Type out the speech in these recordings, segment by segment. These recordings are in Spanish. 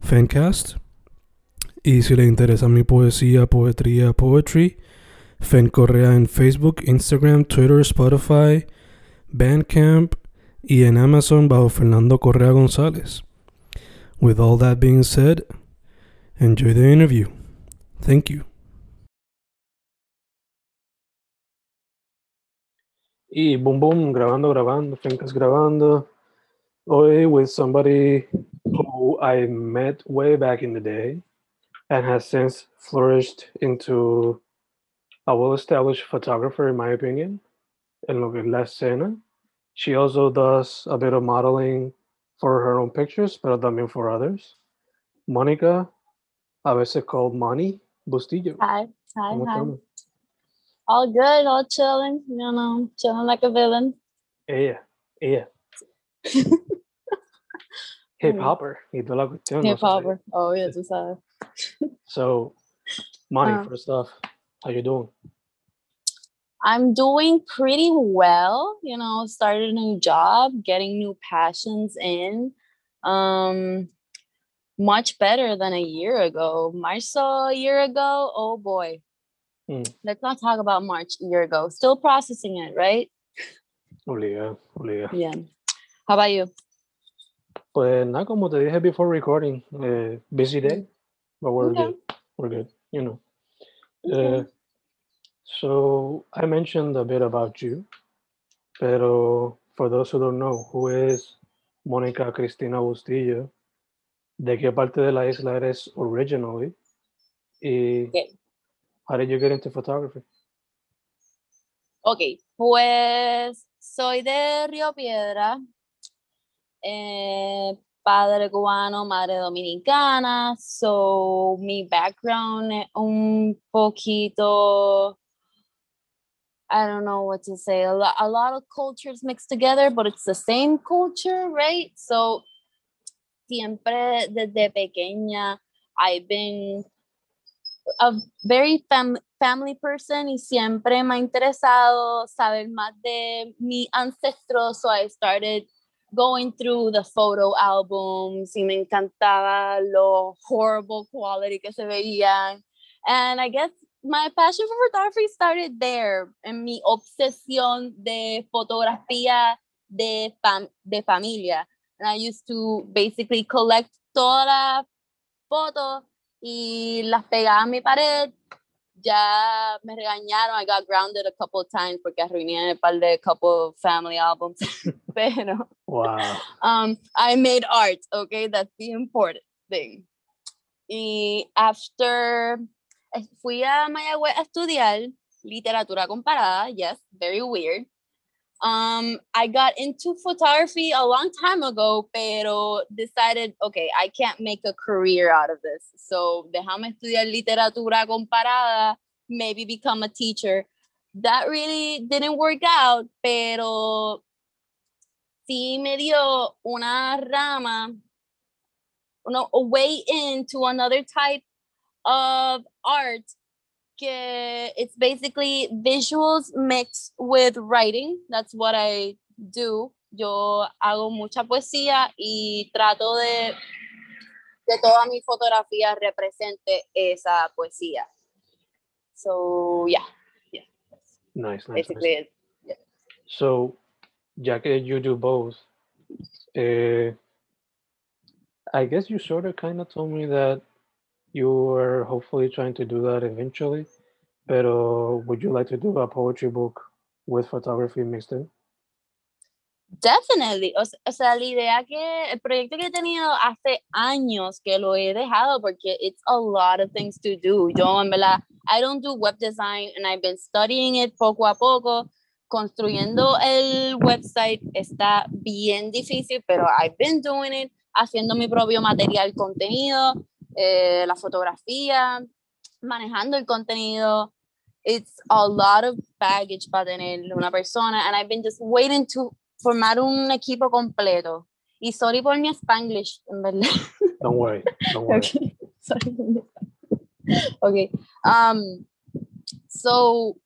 Fancast. Y si le interesa mi poesía, poetría, poetry, Fen Correa en Facebook, Instagram, Twitter, Spotify, Bandcamp y en Amazon bajo Fernando Correa González. With all that being said, enjoy the interview. Thank you. Y boom boom, grabando, grabando, Fencas grabando. Hoy with somebody who I met way back in the day and has since flourished into a well-established photographer, in my opinion, en lo que la escena. She also does a bit of modeling for her own pictures, pero también for others. Mónica, a veces called Money Bustillo. Hi, hi, hi. All good, all chilling. You know, chilling like a villain. Ella, ella. Hip hopper y toda la cuestión. no Hip hopper. Oh, yeah, tú sabes. So, Money, Ah. first off, how you doing? I'm doing pretty well. You know, started a new job, getting new passions in. Um, much better than a year ago. March saw a year ago. Oh boy. Mm. Let's not talk about March a year ago. Still processing it, right? Obliga, obliga. Yeah. How about you? Pues nada, como te dije before recording, eh, busy day, but we're Okay. good. We're good, you know. Okay. Uh, so I mentioned a bit about you, pero for those who don't know, who is Mónica Cristina Bustillo? ¿De qué parte de la isla eres originally? Y Okay. how did you get into photography? Ok, pues soy de Río Piedra, eh, padre cubano, madre dominicana, so mi background es un poquito, I don't know what to say, a, lo- a lot of cultures mixed together, but it's the same culture, right? So siempre desde pequeña I've been a very fam- family person y siempre me ha interesado saber más de mi ancestro, so I started going through the photo albums y me encantaba lo horrible quality que se veían. And I guess my passion for photography started there, en mi obsesión de fotografía de, fam- de familia. And I used to basically collect todas las fotos y las pegaba a mi pared. Ya me regañaron. I got grounded a couple of times porque arruiné un par de couple of family albums. Pero Wow. um, I made art, okay? That's the important thing. Y after, eh, fui a Mayagüez a estudiar literatura comparada. Yes, very weird. Um, I got into photography a long time ago, pero decided, okay, I can't make a career out of this. So, déjame estudiar literatura comparada, maybe become a teacher. That really didn't work out, pero sí me dio una rama, una, a way into another type of art que it's basically visuals mixed with writing. That's what I do. Yo hago mucha poesía y trato de que toda mi fotografía represente esa poesía. So yeah, Nice, nice. nice. basically it. So, ya que you do both, eh, I guess you sort of kind of told me that you were hopefully trying to do that eventually. Pero would you like to do a poetry book with photography mixed in? Definitely. O, o, sea, la idea que el proyecto que he tenido hace años que lo he dejado porque it's a lot of things to do. Yo en verdad, I don't do web design and I've been studying it poco a poco. Construyendo el website está bien difícil, pero I've been doing it, haciendo mi propio material, contenido, eh, la fotografía, manejando el contenido. It's a lot of baggage para tener una persona and I've been just waiting to formar un equipo completo. Y sorry por mi Spanglish, en verdad. Don't worry, don't worry. Okay. Sorry. okay. Um, so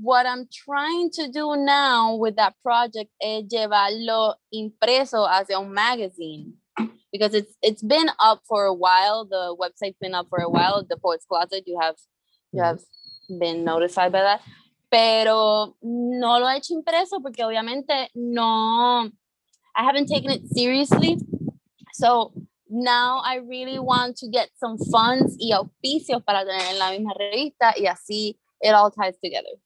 what I'm trying to do now with that project is llevarlo impreso hacia un magazine because it's it's been up for a while. The website's been up for a while. The Poets Closet, you have you have been notified by that. pero no lo he hecho impreso porque obviamente no, I haven't taken it seriously. So now I really want to get some funds y auspicios para tener en la misma revista y así it all ties together.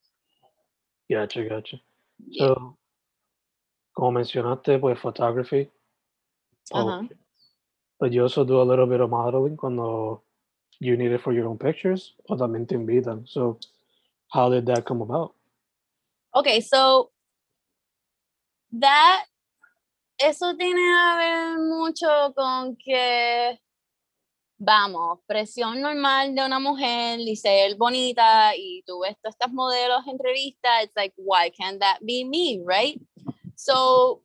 Gotcha, gotcha. So, como mencionaste, pues photography. Uh -huh. But you also do a little bit of modeling cuando you need it for your own pictures o también te invitan. So, how did that come about? Okay, so that eso tiene que ver mucho con que vamos, presión normal de una mujer y ser bonita y tú ves todas estas modelos en revista, it's like why can't that be me, right? So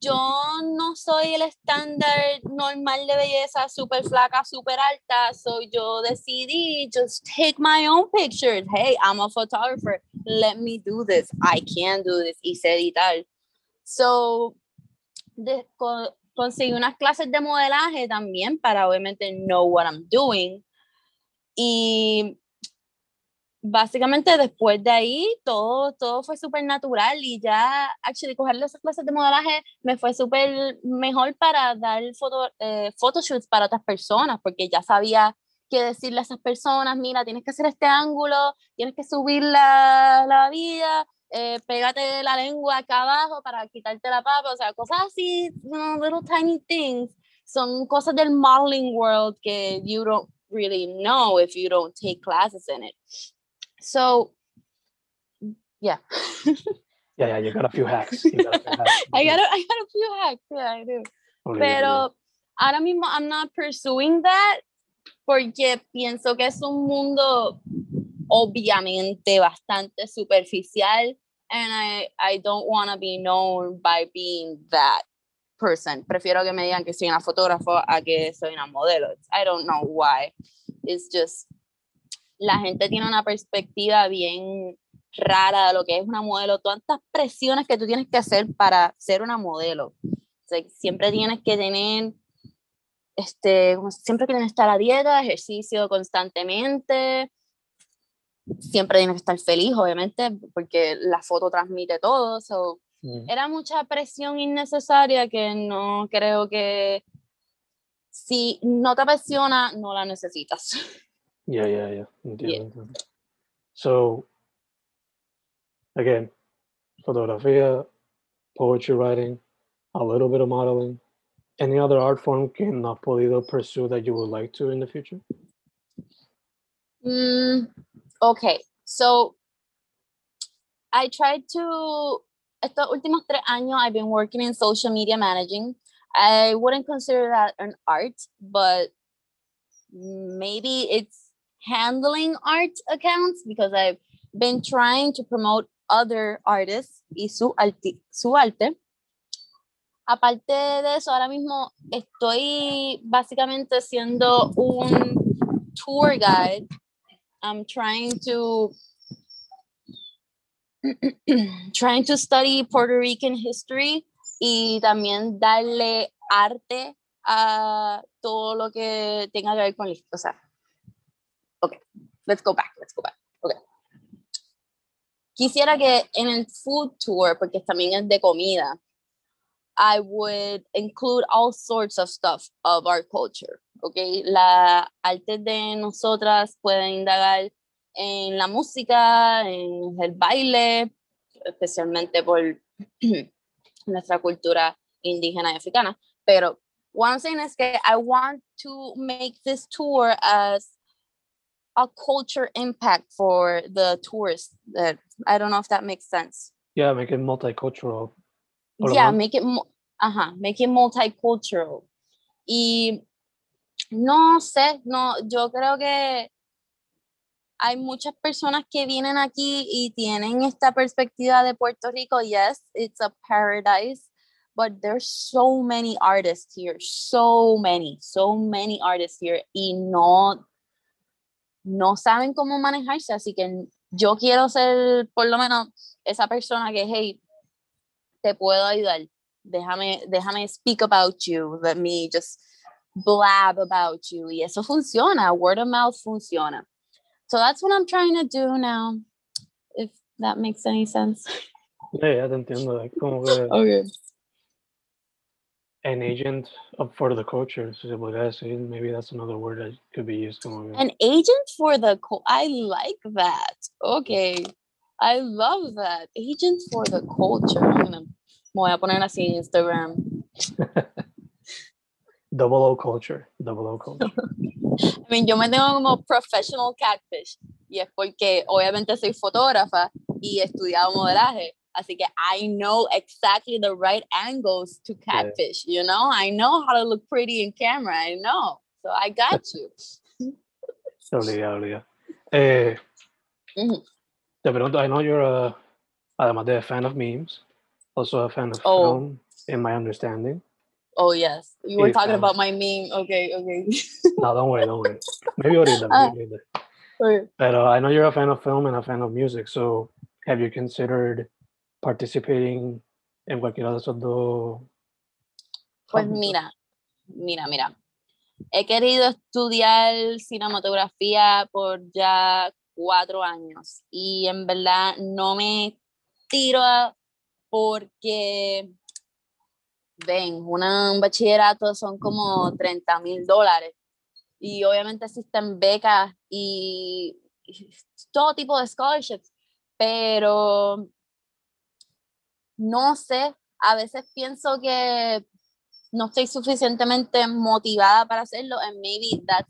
yo no soy el estándar normal de belleza, súper flaca, súper alta, so yo decidí just take my own pictures. Hey, I'm a photographer. Let me do this. I can do this. Y editar. So, de, con, conseguí unas clases de modelaje también para obviamente know what I'm doing. Y básicamente después de ahí todo, todo fue súper natural y ya, actually, cogerle esas clases de modelaje me fue súper mejor para dar foto, eh, photoshoots para otras personas, porque ya sabía qué decirle a esas personas, mira, tienes que hacer este ángulo, tienes que subir la, la vida, eh, pégate la lengua acá abajo para quitarte la papa, o sea, cosas así, little tiny things, son cosas del modeling world que you don't really know if you don't take classes in it. So, yeah. yeah, yeah, you got a few hacks. Got a few hacks. I got a, I got a few hacks. Yeah, I do. Oh, Pero ahora mismo I'm not pursuing that porque pienso que es un mundo obviamente bastante superficial and I, I don't want to be known by being that person. Prefiero que me digan que soy una fotógrafo a que soy una modelo. I don't know why. It's just la gente tiene una perspectiva bien rara de lo que es una modelo, tantas presiones que tú tienes que hacer para ser una modelo. siempre tienes que tener, este, siempre tienes que estar a dieta, ejercicio constantemente, siempre tienes que estar feliz, obviamente, porque la foto transmite todo. Era mucha presión innecesaria que no creo que si no te apasiona, no la necesitas. Yeah, yeah, yeah. Yeah. So, again, photography, poetry writing, a little bit of modeling. Any other art form can has pursue that you would like to in the future? Mm, okay, so I tried to, estos últimos tres años, I've been working in social media managing. I wouldn't consider that an art, but maybe it's handling art accounts because I've been trying to promote other artists y su, arte, su arte. Aparte de eso, ahora mismo estoy básicamente siendo un tour guide. I'm trying to trying to study Puerto Rican history y también darle arte a todo lo que tenga que ver con, o sea, let's go back, let's go back. Okay. Quisiera que en el food tour, porque también es de comida, I would include all sorts of stuff of our culture. Okay, la arte de nosotras pueden indagar en la música, en el baile, especialmente por nuestra cultura indígena y africana. Pero I'm saying is que I want to make this tour as a culture impact for the tourists. That I don't know if that makes sense. Yeah, make it multicultural. Yeah, make it, uh-huh, make it multicultural. Y no sé, no, yo creo que hay muchas personas que vienen aquí y tienen esta perspectiva de Puerto Rico. Yes, it's a paradise, but there's so many artists here, so many, so many artists here y no, no saben cómo manejarse. Así que yo quiero ser por lo menos esa persona que, hey, te puedo ayudar. Déjame, déjame speak about you. Let me just blab about you. Y eso funciona. Word of mouth funciona. So that's what I'm trying to do now. If that makes any sense. Yeah, ya te entiendo. Como que Okay. An agent for the culture, si se podría decir. Maybe that's another word that could be used. An agent for the co- I like that. Okay. I love that. Agent for the culture. I'm gonna me voy a poner así en Instagram. double O culture. Double O culture. I mean, yo me tengo como professional catfish. Y es porque obviamente soy fotógrafa y he estudiado modelaje. Así que I know exactly the right angles to Yeah. catfish, you know? I know how to look pretty in camera. I know. So I got you. Obligado, obligado. Eh, Ujú. te pregunto, I know you're a, además de a fan of memes, also a fan of Oh. film, in my understanding. Oh, yes. You were Sí, talking about my meme. Okay, okay. No, don't worry, don't worry. Maybe ahorita, Ah. maybe later. Okay. But uh, I know you're a fan of film and a fan of music. So have you considered participating en cualquiera de esos dos? Pues ámbitos? mira, mira, mira. He querido estudiar cinematografía por ya cuatro años y en verdad no me tiro a- porque, ven, una- un bachillerato son como 30 mil dólares y obviamente existen becas y, y todo tipo de scholarships, pero no sé, a veces pienso que no estoy suficientemente motivada para hacerlo and maybe that's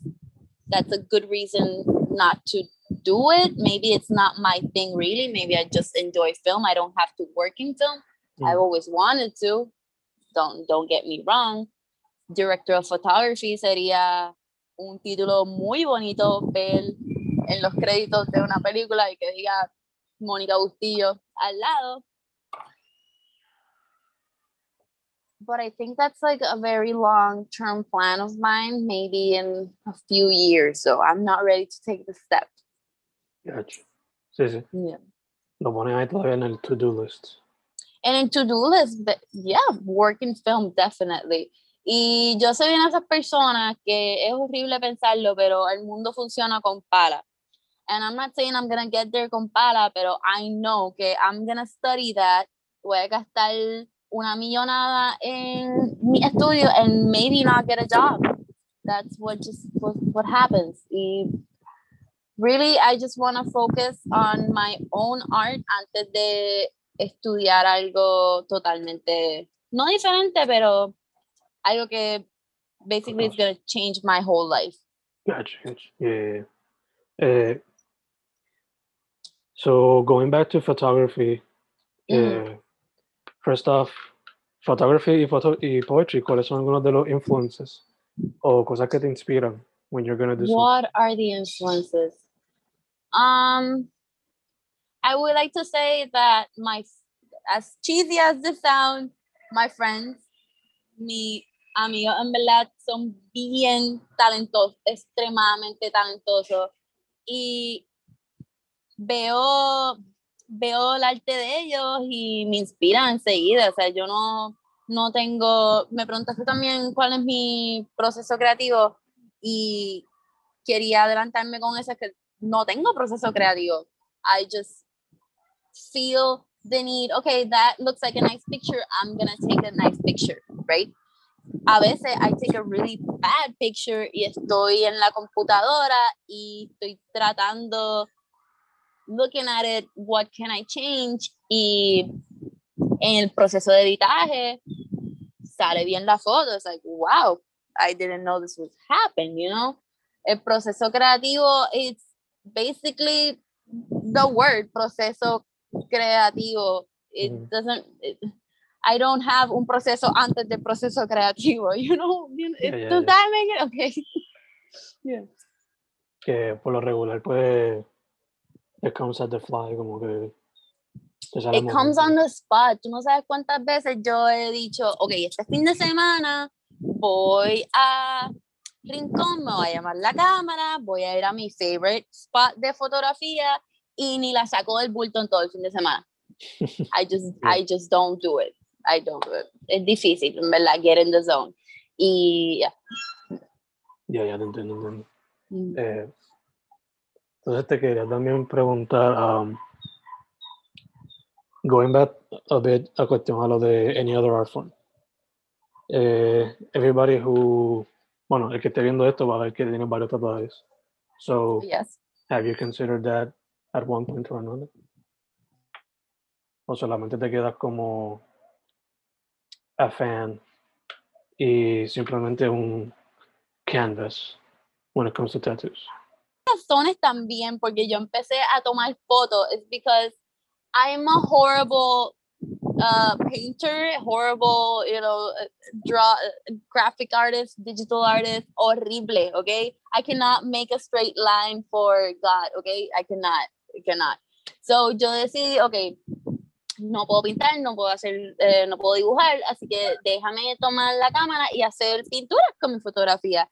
that's a good reason not to do it. Maybe it's not my thing really. Maybe i just enjoy film. I don't have to work in film. I've Mm. always wanted to. Don't don't get me wrong. Director of photography sería un título muy bonito ver en los créditos de una película y que diga Mónica Bustillo al lado but I think that's like a very long term plan of mine, maybe in a few years. So I'm not ready to take the step. Gotcha. Sí, sí. Yeah. Lo ponen ahí todavía en el to-do list. And in to do list, but yeah, work in film, definitely. Y yo soy una de esas personas que es horrible pensarlo, pero el mundo funciona con pala. And I'm not saying I'm gonna get there con pala, pero I know que I'm gonna study that. Voy a gastar una millonada en mi estudio and maybe not get a job. That's what just what, what happens. Y really, I just want to focus on my own art antes de estudiar algo totalmente, no diferente, pero algo que basically is going to change my whole life. Gotcha, gotcha. Yeah. Uh, so going back to photography, Mhm. uh, first off, photography y, photo y poetry, ¿cuáles son algunos de los influences o cosas que te inspiran when you're gonna do something? What are the influences? Um, I would like to say that my, as cheesy as this sounds, my friends, mi amigos en verdad son bien talentosos, extremadamente talentosos. Y veo, veo el arte de ellos y me inspira enseguida. O sea, yo no, no tengo, me preguntaste también cuál es mi proceso creativo y quería adelantarme con eso, es que no tengo proceso creativo. I just feel the need, okay, that looks like a nice picture. I'm gonna take a nice picture, right? A veces I take a really bad picture y estoy en la computadora y estoy tratando, looking at it, what can I change? Y en el proceso de editaje sale bien la foto. It's like, wow, I didn't know this would happen, you know? El proceso creativo, it's basically the word, proceso creativo. It doesn't, it- I don't have un proceso antes del proceso creativo, you know? Yeah, yeah, does yeah. that make it? Okay. yeah. Que por lo regular, pues, it comes at the fly, como que. It comes on the spot. Tú no sabes cuántas veces yo he dicho, ok, este fin de semana voy a Rincón, me voy a llamar la cámara, voy a ir a mi favorite spot de fotografía y ni la saco del bulto en todo el fin de semana. I just, I just don't do it. I don't do it. Es difícil, en verdad, get in the zone. Y yeah. Ya, ya, te entiendo, entiendo. Mm. Eh, entonces te quería también preguntar, um, going back a bit a cuestión a lo de any other art form. Eh, everybody who, bueno, el que esté viendo esto va a ver que tiene varios tatuajes. So, yes. have you considered that at one point or another? O solamente te quedas como a fan y simplemente un canvas when it comes to tattoos. Razones también porque yo empecé a tomar fotos es because I'm a horrible uh, painter, horrible, you know, draw, graphic artist, digital artist, horrible, okay? I cannot make a straight line for God, okay? I cannot, I cannot. So yo decidí, okay, no puedo pintar, no puedo hacer, eh, no puedo dibujar, así que déjame tomar la cámara y hacer pinturas con mi fotografía.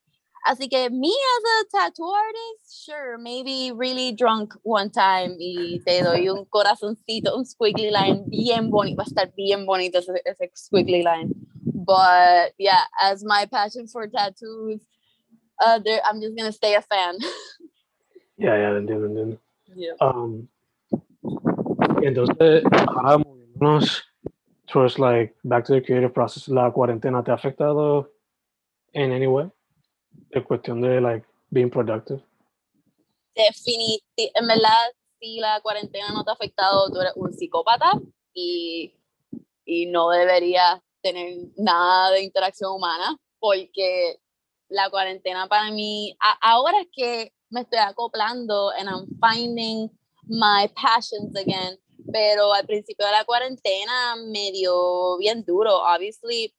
Así que me as a tattoo artist, sure, maybe really drunk one time y te doy un corazoncito, un squiggly line bien bonito, va a estar bien bonito ese, ese squiggly line. But yeah, as my passion for tattoos, uh, there, I'm just gonna stay a fan. Ya, ya, entiendo, entiendo. yeah. Um, entonces, ahora moviéndonos towards like back to the creative process, ¿la cuarentena te ha afectado in any way? En cuestión de like being productive. Definiti- en verdad, si la cuarentena no te ha afectado, tú eres un psicópata y, y no deberías tener nada de interacción humana porque la cuarentena para mí, a- ahora es que me estoy acoplando and I'm finding my passions again, pero al principio de la cuarentena me dio bien duro. Obviously,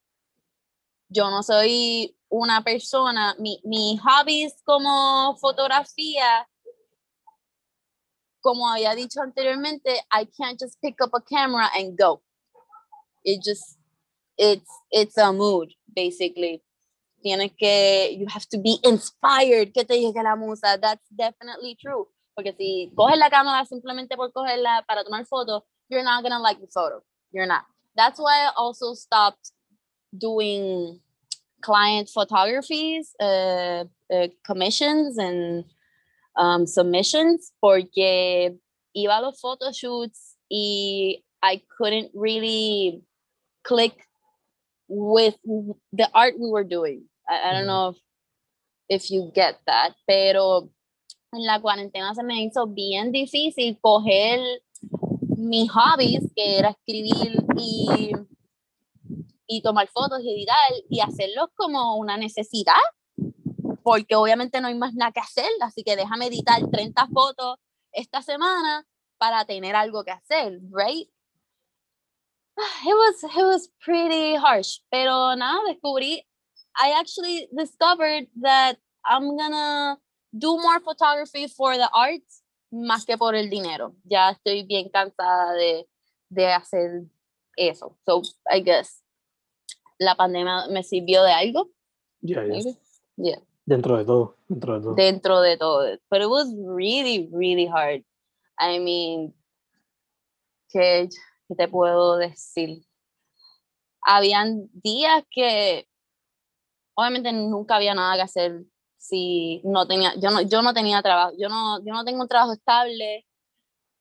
yo no soy una persona, mi, mi hobbies como fotografía, como había dicho anteriormente, I can't just pick up a camera and go. It just, it's, it's a mood, basically. Tienes que, you have to be inspired, que te llegue la musa. That's definitely true. Porque si coges la cámara simplemente por cogerla para tomar fotos, you're not gonna like the photo. You're not. That's why I also stopped doing client photographies, uh, uh, commissions, and um, submissions, porque iba a los photoshoots y I couldn't really click with the art we were doing. I, I don't Mhm. know if, if you get that, pero en la cuarentena se me hizo bien difícil coger mis hobbies, que era escribir y, y tomar fotos y editar, y hacerlos como una necesidad, porque obviamente no hay más nada que hacer, así que déjame editar 30 fotos esta semana para tener algo que hacer, right? It was, it was pretty harsh, pero nada, descubrí, I actually discovered that I'm gonna do more photography for the arts más que por el dinero. Ya estoy bien cansada de, de hacer eso. So, I guess la pandemia me sirvió de algo. Ya. maybe. Yeah, Dentro de todo, dentro de todo. dentro de todo. But it was really, really hard. I mean, ¿qué, qué te puedo decir? Habían días que obviamente nunca había nada que hacer si no tenía, yo no, yo no tenía trabajo, yo no, yo no tengo un trabajo estable,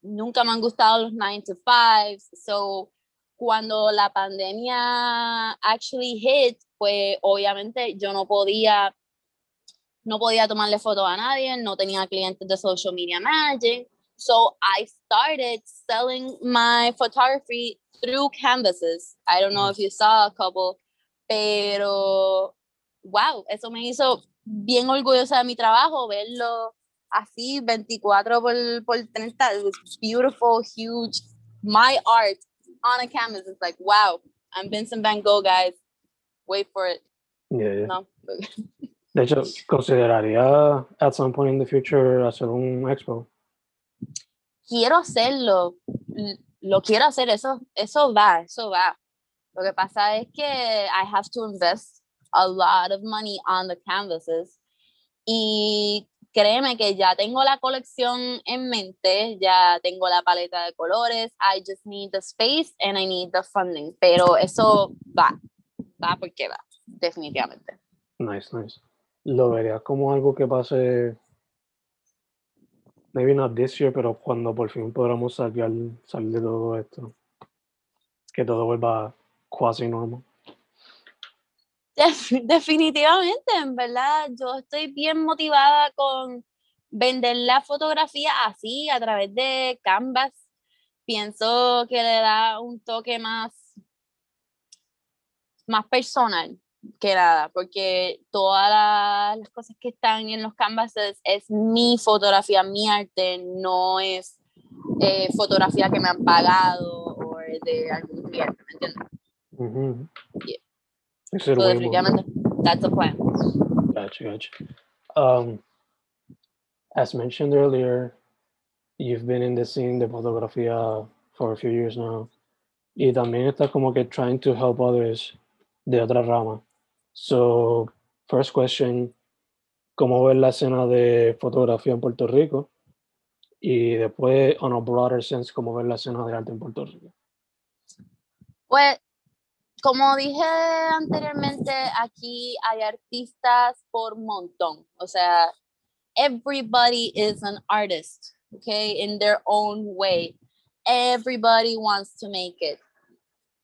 nunca me han gustado los 9 to 5. So, cuando la pandemia actually hit, pues obviamente yo no podía no podía tomarle foto a nadie, no tenía clientes de social media managing. So I started selling my photography through canvases. I don't know if you saw a couple, pero wow, eso me hizo bien orgullosa de mi trabajo, verlo así 24 por, por 30. It was beautiful, huge. My art on a canvas It's like, wow, I'm Vincent Van Gogh, guys. Wait for it. Yeah, yeah. No. De hecho, consideraría at some point in the future hacer un expo. quiero hacerlo, lo quiero hacer, eso, eso va, eso va. Lo que pasa es que I have to invest a lot of money on the canvases y créeme que ya tengo la colección en mente, ya tengo la paleta de colores, I just need the space and I need the funding, pero eso va, va porque va, definitivamente. Nice, nice. Lo vería como algo que pase, maybe not this year, pero cuando por fin podamos salir, salir de todo esto. Que todo vuelva quasi normal. Def- definitivamente, en verdad, yo estoy bien motivada con vender la fotografía así, a través de Canvas. Pienso que le da un toque más, más personal que nada, porque todas la- las cosas que están en los canvases es mi fotografía, mi arte, no es eh, fotografía que me han pagado o de algún cliente, ¿me entiendes? Yeah. So, definitivamente, that's the plan. Gotcha, gotcha. Um, as mentioned earlier, you've been in the scene de fotografía for a few years now. Y también estás como que trying to help others de otra rama. So, first question, ¿cómo ves la escena de fotografía en Puerto Rico? Y después, on a broader sense, ¿cómo ves la escena de arte en Puerto Rico? Pues, como dije anteriormente, aquí hay artistas por montón. O sea, everybody is an artist, okay, in their own way. Everybody wants to make it.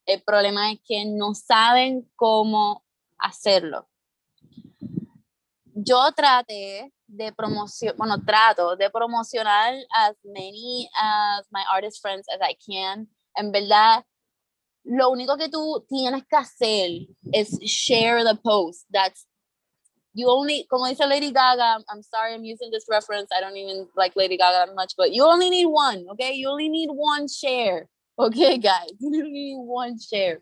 El problema es que no saben cómo hacerlo. Yo traté de promocionar, bueno, trato de promocionar as many as my artist friends as I can. En verdad, lo único que tú tienes que hacer es share the post. That's you only, como dice Lady Gaga, I'm sorry I'm using this reference. I don't even like Lady Gaga that much, but you only need one, okay? You only need one share, okay, guys? You only need one share.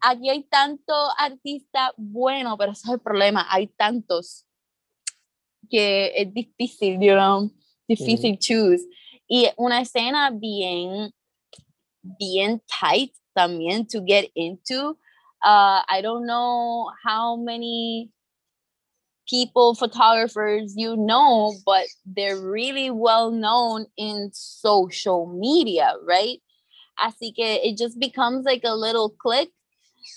Aquí hay tanto artista bueno, pero ese es el problema. Hay tantos que es difícil, you know, difícil choose. Y una escena bien, bien tight también to get into. Uh, I don't know how many people, photographers you know, but they're really well known in social media, right? Así que it just becomes like a little click.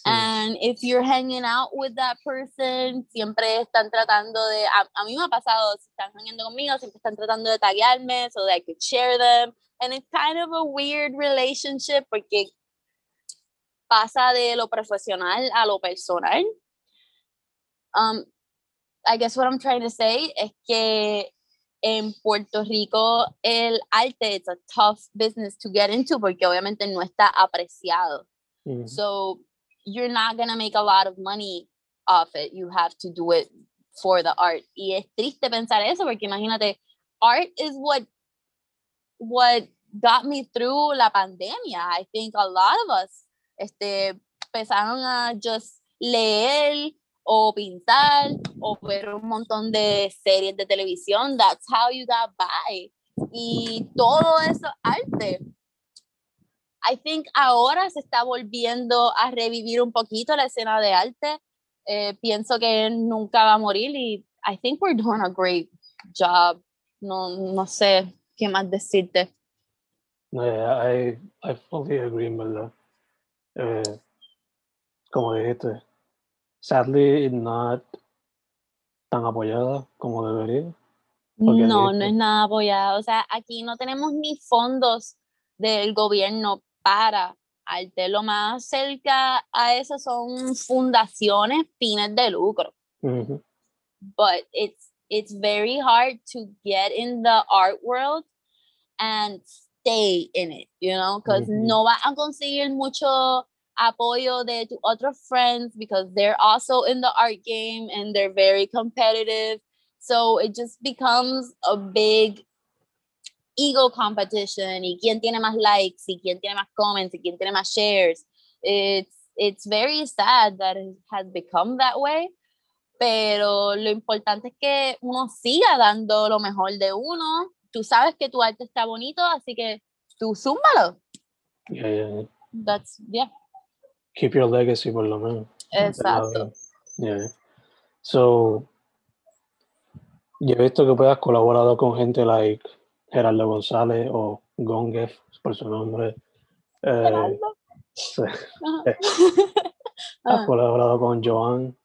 And if you're hanging out with that person, siempre están tratando de, a, a mí me ha pasado, si están hanging conmigo, siempre están tratando de taguearme so that I could share them. And it's kind of a weird relationship porque pasa de lo profesional a lo personal. Um, I guess what I'm trying to say es que en Puerto Rico el arte it's a tough business to get into porque obviamente no está apreciado. Ujú. So you're not gonna make a lot of money off it. You have to do it for the art. Y es triste pensar eso porque imagínate, art is what what got me through la pandemia. I think a lot of us este, empezaron a just leer o pintar o ver un montón de series de televisión. That's how you got by. Y todo eso es arte. I think ahora se está volviendo a revivir un poquito la escena de arte. Eh, pienso que nunca va a morir y I think we're doing a great job. No, no sé qué más decirte. Yeah, I, I fully agree, en Eh, como dijiste, sadly, it's not tan apoyada como debería. No, no es nada apoyado. O sea, aquí no tenemos ni fondos del gobierno para arte. Lo más cerca a eso son fundaciones fines de lucro. Ujú. But it's it's very hard to get in the art world and stay in it, you know, because no vas a conseguir mucho apoyo de tus otros friends because they're also in the art game and they're very competitive. So it just becomes a big ego competition y quién tiene más likes y quién tiene más comments y quién tiene más shares. It's it's very sad that it has become that way. Pero lo importante es que uno siga dando lo mejor de uno. Tú sabes que tu arte está bonito, así que tú zúmbalo. Yeah, yeah, yeah. That's yeah. Keep your legacy por lo menos. Exacto. Yeah. So, yo he visto que puedes colaborado con gente like Gerardo González o Gongef, por su nombre. Eh, sí. Has Ajá. colaborado con Joan.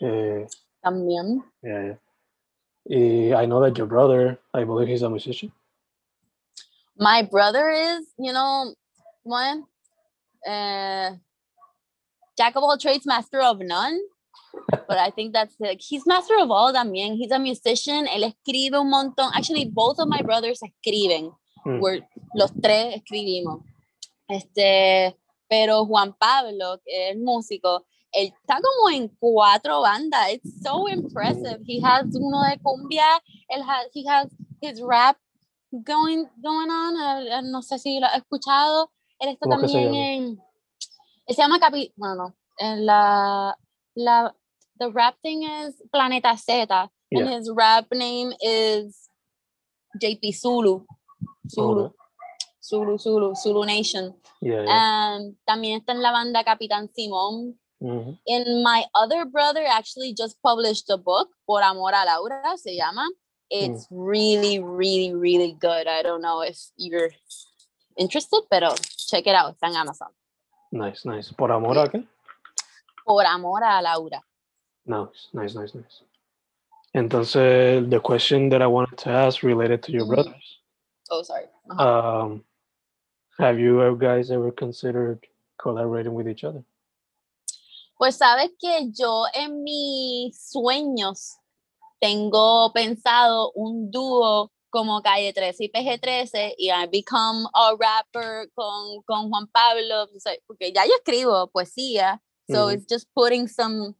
Eh, También. yeah, yeah. Y I know that your brother, I believe he's a musician. My brother is, you know, one, uh, jack of all trades, master of none. But I think that's like he's master of all también. He's a musician. Él escribe un montón. Actually, both of my brothers escriben. Mm. We're, los tres escribimos. Este, pero Juan Pablo, que es músico, él está como en cuatro bandas. It's so impressive. He has uno de cumbia. Él has, he has his rap going, going on. eh, no sé si lo has escuchado. Él está ¿Cómo que se también en. Se llama Capi. Bueno, no. En la. la the rap thing is Planeta Z. And Yeah. his rap name is JP Zulu. Zulu. Okay. Zulu, Zulu, Zulu Nation. Yeah, yeah. And también está en la banda Capitán Simón. Mhm. And my other brother actually just published a book, Por Amor a Laura, se llama. It's really, really, really good. I don't know if you're interested, pero check it out. Está en Amazon. Nice, nice. ¿Por amor a qué? Por Amor a Laura. Nice, nice, nice, nice. Entonces, the question that I wanted to ask related to your Mhm. brothers. Oh, sorry. Um, have you guys ever considered collaborating with each other? Pues sabes que yo en mis sueños tengo pensado un dúo como Calle 13 y PG-13 y I become a rapper con, con Juan Pablo, porque ya yo escribo poesía, so Ujú. it's just putting some,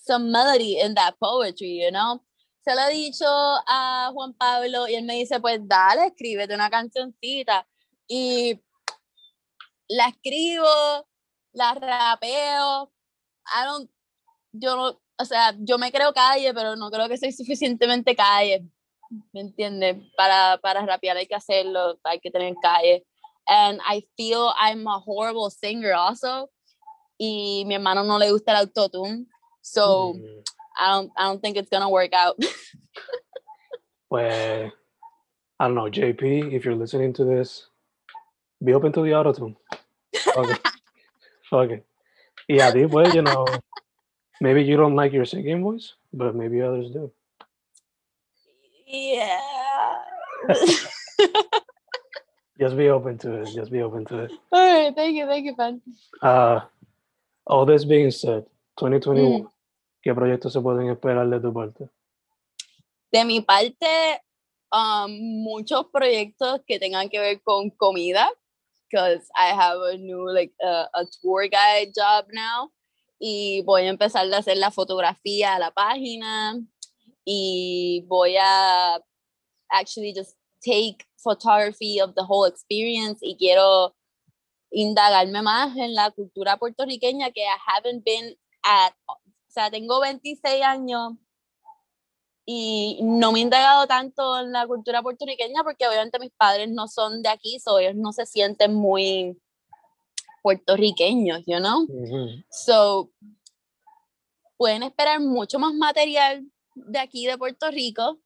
some melody in that poetry, you know? Se lo he dicho a Juan Pablo y él me dice, pues dale, escríbete una cancioncita. Y la escribo, la rapeo, I don't, yo no, o sea, yo me creo calle, pero no creo que soy suficientemente calle, ¿me entiendes? Para, para rapear hay que hacerlo, hay que tener calle. And I feel I'm a horrible singer also, y mi hermano no le gusta el autotune, so Mm, I don't, I don't think it's gonna work out. Pues, I don't know, JP, if you're listening to this, be open to the autotune. Fuck it. Fuck it. Y a ti, pues, you know, maybe you don't like your singing voice, but maybe others do. Yeah. Just be open to it. Just be open to it. All right, thank you, thank you, fan. Uh, all this being said, 2021, Mm. ¿qué proyectos se pueden esperar de tu parte? De mi parte, um, muchos proyectos que tengan que ver con comida, because I have a new, like, uh, a tour guide job now, y voy a empezar a hacer la fotografía a la página, y voy a actually just take photography of the whole experience, y quiero indagarme más en la cultura puertorriqueña que I haven't been at, o sea, tengo 26 años y no me he indagado tanto en la cultura puertorriqueña porque obviamente mis padres no son de aquí, so ellos no se sienten muy puertorriqueños, you know? Ujú. So, pueden esperar mucho más material de aquí de Puerto Rico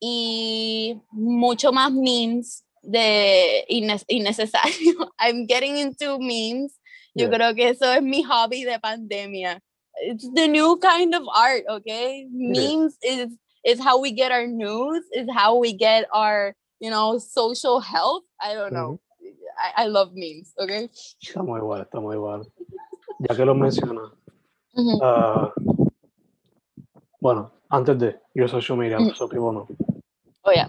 y mucho más memes de inne- innecesario. I'm getting into memes. Yo Yeah. creo que eso es mi hobby de pandemia. It's the new kind of art, okay? Memes is is how we get our news, is how we get our, you know, social health. I don't know. I, I love memes, okay? Estamos igual, estamos igual. Ya que lo mencionas, bueno, antes de your social media, Mm. so know, Oh yeah.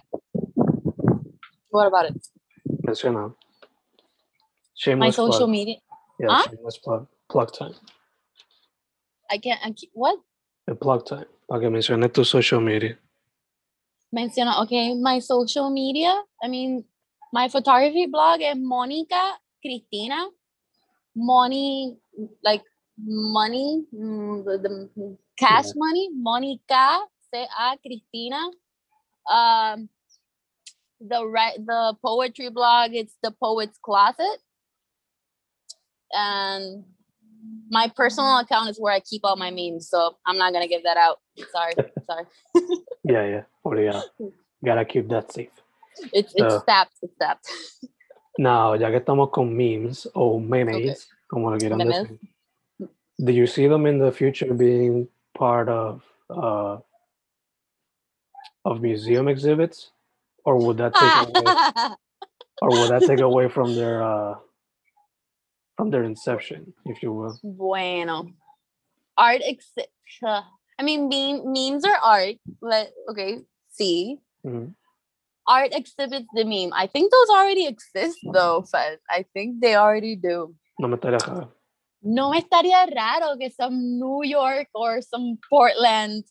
What about it? menciona My shameless social plug. media. Yeah, Huh? shameless plug. Plug time. I can't. I can't what? El plug time. Para que menciones tu social media. Menciona. Okay, my social media. I mean, my photography blog is Monica Cristina. Money, like money, mm, the, the cash Yeah. money. Monica C A Cristina. Um, the right the poetry blog. It's the Poet's Closet. And my personal account is where I keep all my memes, so I'm not gonna give that out. Sorry, sorry. Yeah, yeah. yeah. Gotta keep that safe. It's it's So- stabbed. It's stabbed. Now, ya que estamos con memes o memes, como lo quieran Memes. decir, do you see them in the future being part of uh, of museum exhibits, or would that take away, or would that take away from their uh, from their inception, if you will? bueno, art. Ex- I mean, meme, memes are art. Let okay. See, Mhm. art exhibits the meme. I think those already exist, though. Fed. I think they already do. No me. No me estaría raro que some New York or some Portland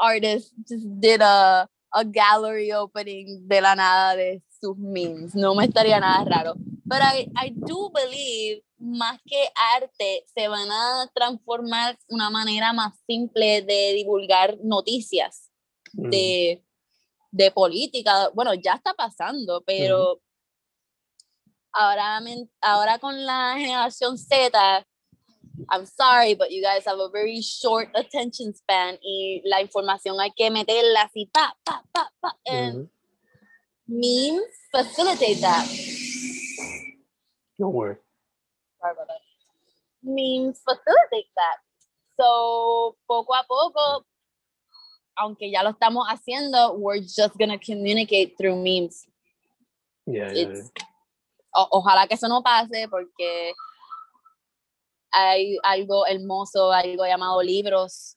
artist just did a, a gallery opening de la nada de sus memes. No me estaría nada raro. But I, I do believe, más que arte, se van a transformar una manera más simple de divulgar noticias Mm. de, de política. Bueno, ya está pasando, pero ahora, men- ahora con la generación Z, I'm sorry, but you guys have a very short attention span y la información hay que meterla así, pa, pa, pa, pa. And Mhm. memes facilitate that. Don't worry. Sorry about that. Memes facilitate that. So, poco a poco, aunque ya lo estamos haciendo, we're just gonna communicate through memes. Yeah, yeah, yeah. O- ojalá que eso no pase porque hay algo hermoso, algo llamado libros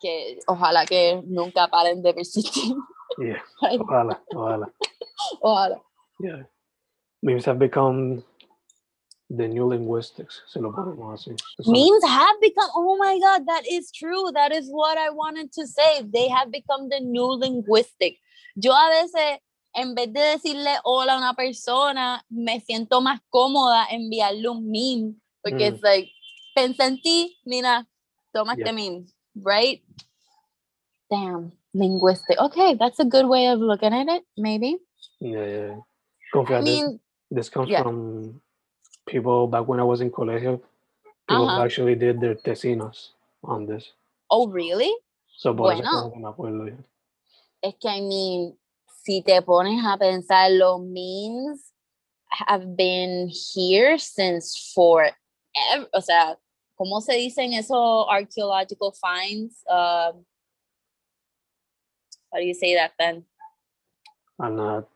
que ojalá que nunca paren de persistir. Yeah. Ojalá, ojalá. ojalá. Yeah. Memes have become the new linguistics, si lo ponemos así. Memes have become, oh my God, that is true. That is what I wanted to say. They have become the new linguistic. Yo a veces, en vez de decirle hola a una persona, me siento más cómoda enviarle un meme. Porque Mm. it's like, pensé en ti, mira, toma Yeah. meme, right? Damn, linguistic. Okay, that's a good way of looking at it, maybe. Yeah, yeah. yeah. I Confía, this, mean, this comes yeah. from people back when I was in colegio. People Uh-huh. actually did their tesinos on this. oh, really? So, por Bueno. me acuerdo es que, I mean, si te pones a pensar, los memes have been here since forever. O sea, ¿cómo se dicen esos archaeological finds? Um, how do you say that then? I'm not,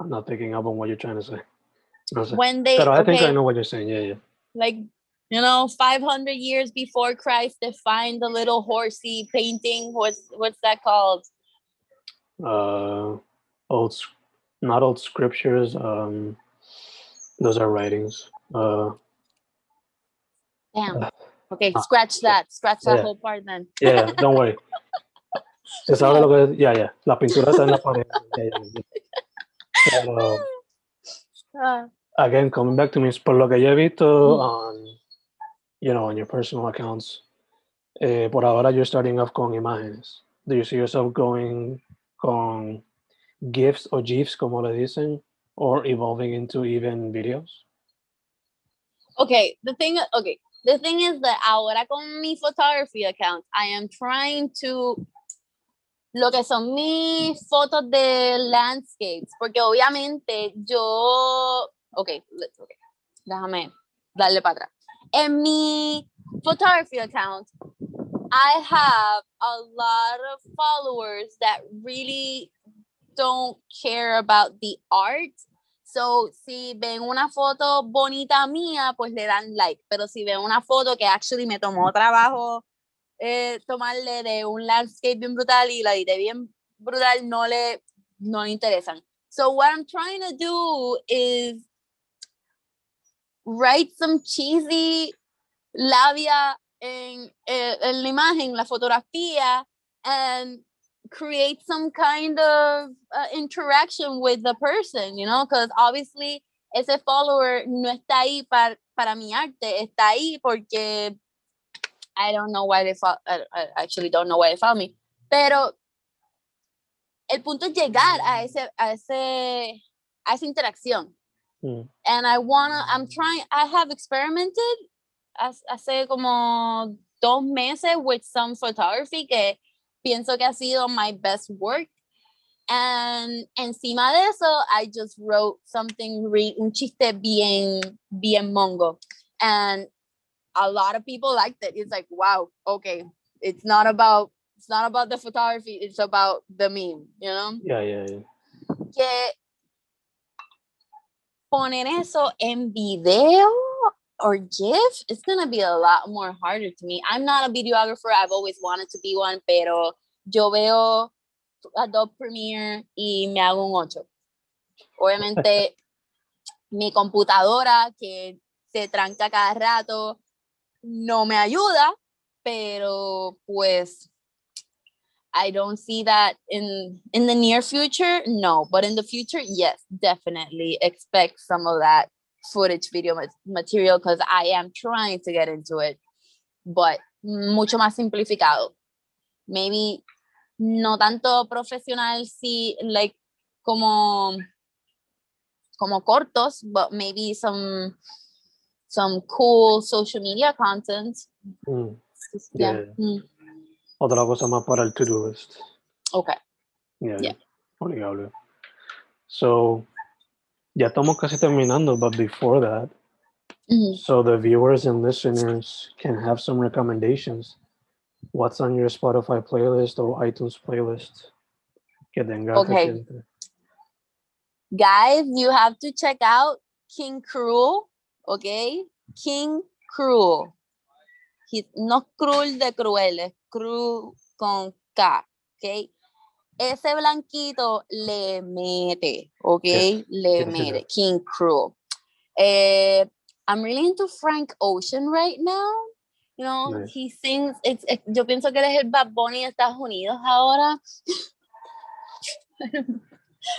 I'm not picking up on what you're trying to say. No sé. When they, I think I know what you're saying. Yeah, yeah. like, you know, 500 years before Christ, they find the little horsey painting. What's, what's that called? Uh, old, not old scriptures. Um, those are writings. Uh, Damn. Okay, Ah, scratch that. Scratch that Yeah. whole part then. yeah, don't worry. Se sabe lo que ya, ya. La pintura está en la pared. Pero, Ah. again, coming back to me, por lo que yo he visto Mm. on, you know, on your personal accounts, eh, por ahora you're starting off con imágenes. Do you see yourself going con GIFs o GIFs, como le dicen, or evolving into even videos? okay the thing okay the thing is that ahora con mi photography account i am trying to lo que son mis fotos de landscapes porque obviamente yo okay, let's- okay déjame darle para atrás en mi photography account I have a lot of followers that really don't care about the art. So, si ven una foto bonita mía, pues le dan like. Pero si ven una foto que actually me tomó trabajo eh, tomarle de un landscape bien brutal y la edité bien brutal, no le, no le interesan. So, what I'm trying to do is write some cheesy labia en, eh, en la imagen, la fotografía, and create some kind of uh, interaction with the person, you know, because obviously ese follower no está ahí para, para mi arte, está ahí porque I don't know why they follow, I, I actually don't know why they follow me, pero el punto es llegar a ese, a ese, a esa interacción. Mm. And I wanna, I'm trying, I have experimented as hace como dos meses with some photography que pienso que ha sido my best work. And encima de eso, I just wrote something, re, un chiste bien, bien mongo. And a lot of people liked it. It's like, wow, okay, it's not about, it's not about the photography, it's about the meme, you know? Yeah, yeah, yeah. Que poner eso en video or give, it's gonna be a lot more harder to me. I'm not a videographer. I've always wanted to be one, pero yo veo Adobe Premiere y me hago un 8. Obviamente, mi computadora que se tranca cada rato no me ayuda, pero pues I don't see that in in the near future. No, but in the future, yes, definitely expect some of that footage video material because I am trying to get into it, but mucho más simplificado. Maybe no tanto profesional, sí, like como como cortos, but maybe some some cool social media content. Mm. Yeah. Yeah. Mm. Otra cosa más para el to-do list. Okay. Yeah. Yeah. Obligable. So, ya estamos casi terminando, but before that, Mhm. so the viewers and listeners can have some recommendations. What's on your Spotify playlist or iTunes playlist? Que tenga Okay. Guys, you have to check out King Cruel, okay? King Cruel. He's no cruel de crueles, cruel con K, okay? Ese blanquito le mete, okay? Le mete. King Cruel. Eh, I'm really into Frank Ocean right now. You know, Nice. he sings, it's, eh, yo pienso que él es el Bad Bunny de Estados Unidos ahora.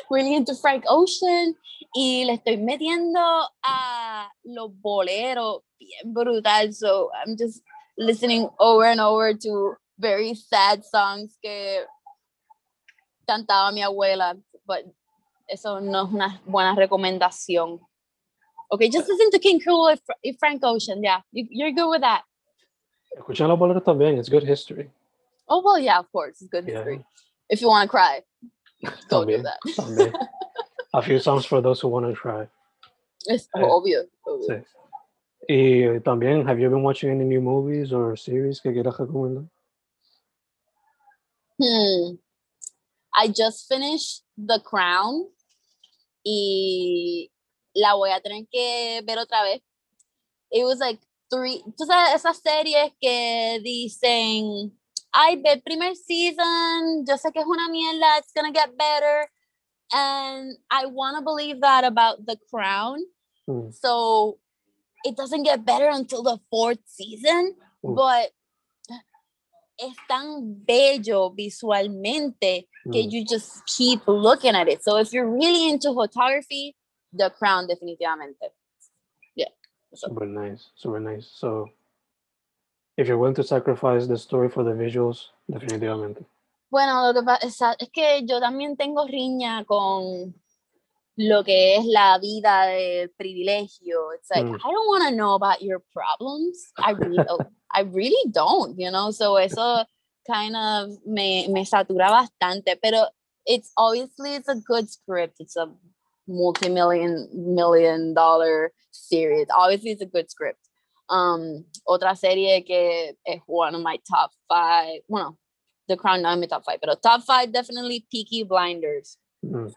really into Frank Ocean y le estoy metiendo a los boleros bien brutal. So I'm just listening over and over to very sad songs que cantaba mi abuela, but eso no es una buena recomendación. Okay, just listen to King Cruel y Frank Ocean. Yeah, you, you're good with that. Escuchen los boleros también, it's good history. Oh well, yeah, of course, it's good Yeah. history. If you want to cry, go do that. también. A few songs for those who want to cry. Es Sí. obvio, obvio. Sí. Y también, have you been watching any new movies or series que quieras recomendar? Hmm. I just finished The Crown y la voy a tener que ver otra vez. It was like three, sabes, esas series que dicen, ay, ve el primer season, yo sé que es una mierda, it's gonna get better. And I want to believe that about The Crown. Mm, So it doesn't get better until the fourth season, Mm. but es tan bello visualmente que mm. you just keep looking at it. So if you're really into photography, The Crown definitivamente. Yeah. So, Super nice, super nice. So, if you're willing to sacrifice the story for the visuals, definitivamente. bueno, lo que pasa es que yo también tengo riña con lo que es la vida de privilegio. It's like, Mm. I don't want to know about your problems. I really don't. I really don't, you know? So eso kind of me, me satura bastante, pero it's obviously it's a good script. It's a multi-million million dollar series. Obviously it's a good script. Um, otra serie que es one of my top five, bueno, The Crown no es mi top five, pero top five definitely Peaky Blinders. Mm,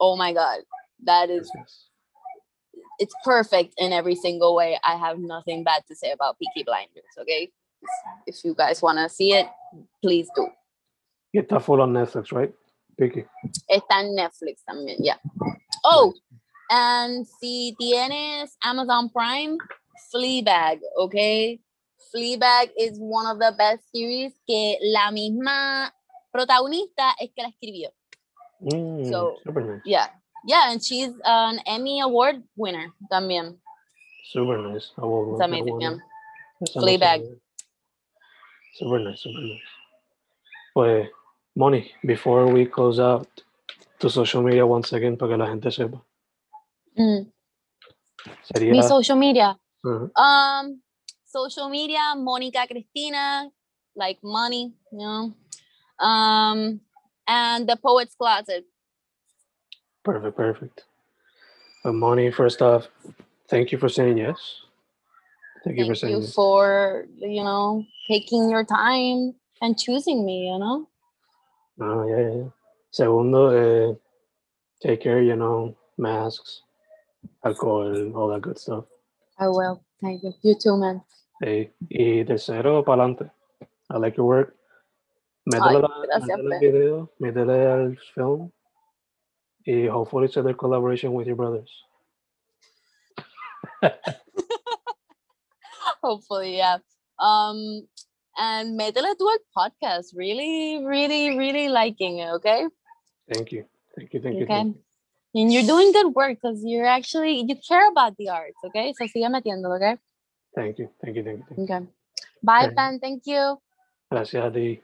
Oh my god, that is it's perfect in every single way. I have nothing bad to say about Peaky Blinders. Okay, if you guys want to see it, please do. Y está full on Netflix, right? Picky. Está en Netflix también, yeah. Oh, and si tienes Amazon Prime, Fleabag, okay? Fleabag is one of the best series que la misma protagonista es que la escribió. Mm, So- super nice. Yeah, yeah, and she's an Emmy Award winner también. Super nice. Will, It's amazing, will- yeah. Fleabag. sabía. Super nice, super nice. Pues, Moni, before we close out, to social media once again para que la gente sepa. Mm. Sería. Mi social media. Ujú. Um, social media, Monica Cristina, like money, you know. Um, and the Poets Closet. Perfect, perfect. But Moni, first off, thank you for saying yes. Thank, you for Thank saying you for you know taking your time and choosing me. You know. Oh, yeah, yeah. Segundo, eh, take care, you know, masks, alcohol, all that good stuff. I will. Thank you. You too, man. Hey, y tercero, para adelante. I like your work. Métele, Ay, la- métele al video, métele al film. Y hopefully it's a collaboration with your brothers. Hopefully, yeah. Um, and métele tú al podcast. Really, really, really liking it. Okay. Thank you. Thank you, thank you. Okay. Thank you. And you're doing good work because you're actually you care about the arts. Okay. So sigue metiéndolo. Okay. Thank you. Thank you. Thank you. Thank you. Okay. Bye. Pen. Thank you. Gracias a ti.